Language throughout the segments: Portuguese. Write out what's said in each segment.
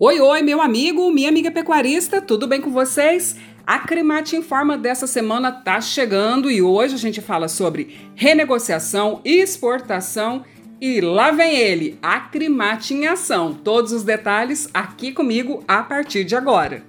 Oi, oi, meu amigo, minha amiga pecuarista, tudo bem com vocês? A Cremate Informa dessa semana tá chegando e hoje a gente fala sobre renegociação, exportação e lá vem ele, a Cremate em ação. Todos os detalhes aqui comigo a partir de agora.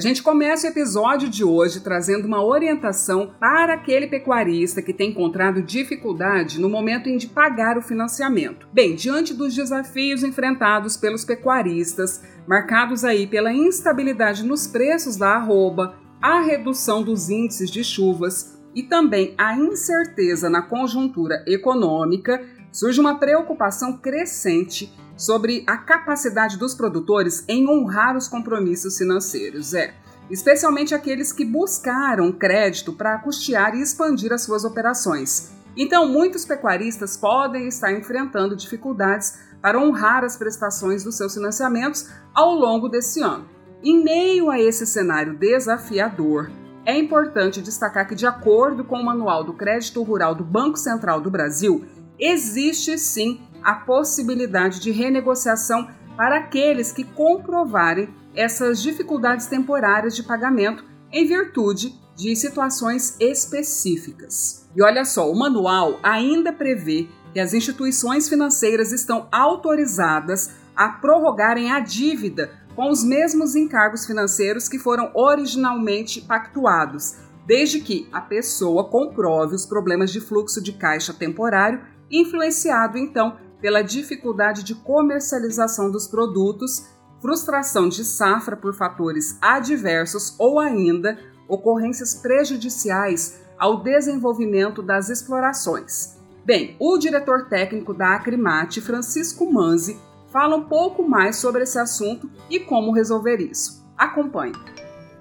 A gente começa o episódio de hoje trazendo uma orientação para aquele pecuarista que tem encontrado dificuldade no momento em de pagar o financiamento. Bem, diante dos desafios enfrentados pelos pecuaristas, marcados aí pela instabilidade nos preços da arroba, a redução dos índices de chuvas e também a incerteza na conjuntura econômica, surge uma preocupação crescente sobre a capacidade dos produtores em honrar os compromissos financeiros. É, especialmente aqueles que buscaram crédito para custear e expandir as suas operações. Então, muitos pecuaristas podem estar enfrentando dificuldades para honrar as prestações dos seus financiamentos ao longo desse ano. Em meio a esse cenário desafiador, é importante destacar que, de acordo com o Manual do Crédito Rural do Banco Central do Brasil, existe sim a possibilidade de renegociação para aqueles que comprovarem essas dificuldades temporárias de pagamento em virtude de situações específicas. E olha só, o manual ainda prevê que as instituições financeiras estão autorizadas a prorrogarem a dívida com os mesmos encargos financeiros que foram originalmente pactuados, desde que a pessoa comprove os problemas de fluxo de caixa temporário, influenciado então pela dificuldade de comercialização dos produtos, frustração de safra por fatores adversos ou ainda ocorrências prejudiciais ao desenvolvimento das explorações. Bem, o diretor técnico da Acrimate, Francisco Manzi, fala um pouco mais sobre esse assunto e como resolver isso. Acompanhe.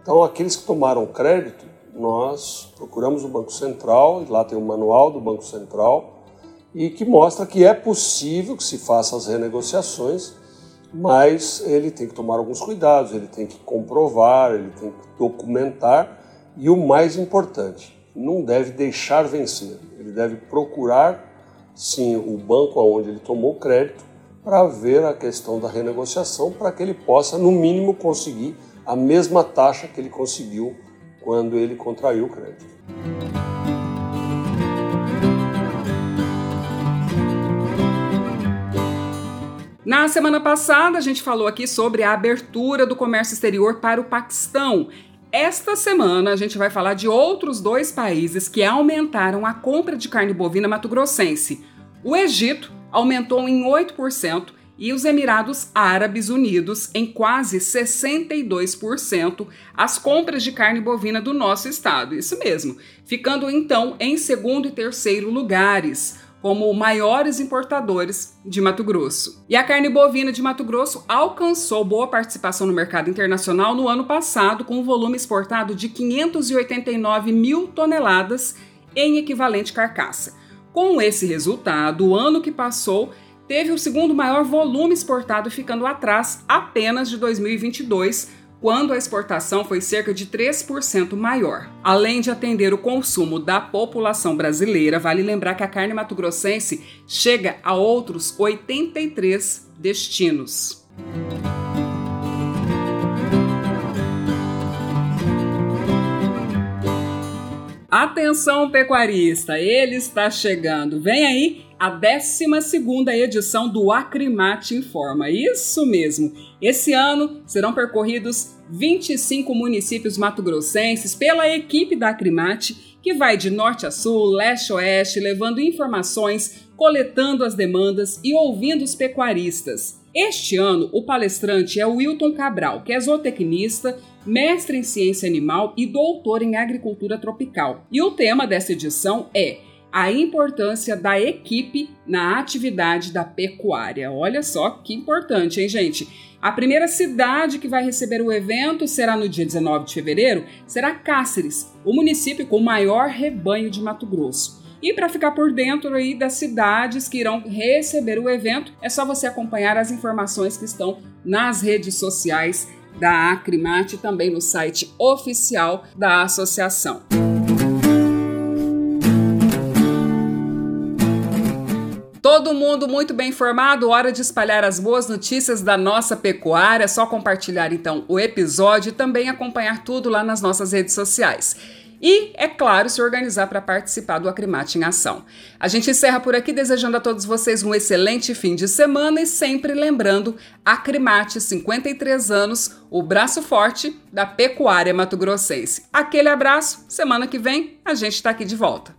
Então, aqueles que tomaram crédito, nós procuramos o Banco Central, lá tem o manual do Banco Central, e que mostra que é possível que se faça as renegociações, mas ele tem que tomar alguns cuidados, ele tem que comprovar, ele tem que documentar e o mais importante, não deve deixar vencer, ele deve procurar sim o banco aonde ele tomou crédito para ver a questão da renegociação para que ele possa no mínimo conseguir a mesma taxa que ele conseguiu quando ele contraiu o crédito. Na semana passada, a gente falou aqui sobre a abertura do comércio exterior para o Paquistão. Esta semana, a gente vai falar de outros dois países que aumentaram a compra de carne bovina mato-grossense. O Egito aumentou em 8% e os Emirados Árabes Unidos em quase 62% as compras de carne bovina do nosso estado. Isso mesmo, ficando então em segundo e terceiro lugares como maiores importadores de Mato Grosso. E a carne bovina de Mato Grosso alcançou boa participação no mercado internacional no ano passado, com um volume exportado de 589 mil toneladas em equivalente carcaça. Com esse resultado, o ano que passou teve o segundo maior volume exportado, ficando atrás apenas de 2022, quando a exportação foi cerca de 3% maior. Além de atender o consumo da população brasileira, vale lembrar que a carne mato-grossense chega a outros 83 destinos. Atenção pecuarista, ele está chegando. Vem aí a 12 edição do Acrimate Informa. Isso mesmo. Esse ano serão percorridos 25 municípios mato-grossenses pela equipe da Acrimate, que vai de norte a sul, leste a oeste, levando informações, coletando as demandas e ouvindo os pecuaristas. Este ano, o palestrante é o Wilton Cabral, que é zootecnista, mestre em ciência animal e doutor em agricultura tropical. E o tema dessa edição é a importância da equipe na atividade da pecuária. Olha só que importante, hein, gente? A primeira cidade que vai receber o evento será no dia 19 de fevereiro, será Cáceres, o município com o maior rebanho de Mato Grosso. E para ficar por dentro aí das cidades que irão receber o evento, é só você acompanhar as informações que estão nas redes sociais da Acrimate e também no site oficial da associação. Todo mundo muito bem informado, hora de espalhar as boas notícias da nossa pecuária. É só compartilhar então o episódio e também acompanhar tudo lá nas nossas redes sociais. E, é claro, se organizar para participar do Acrimate em Ação. A gente encerra por aqui desejando a todos vocês um excelente fim de semana e sempre lembrando Acrimate, 53 anos, o braço forte da pecuária mato-grossense. Aquele abraço, semana que vem a gente está aqui de volta.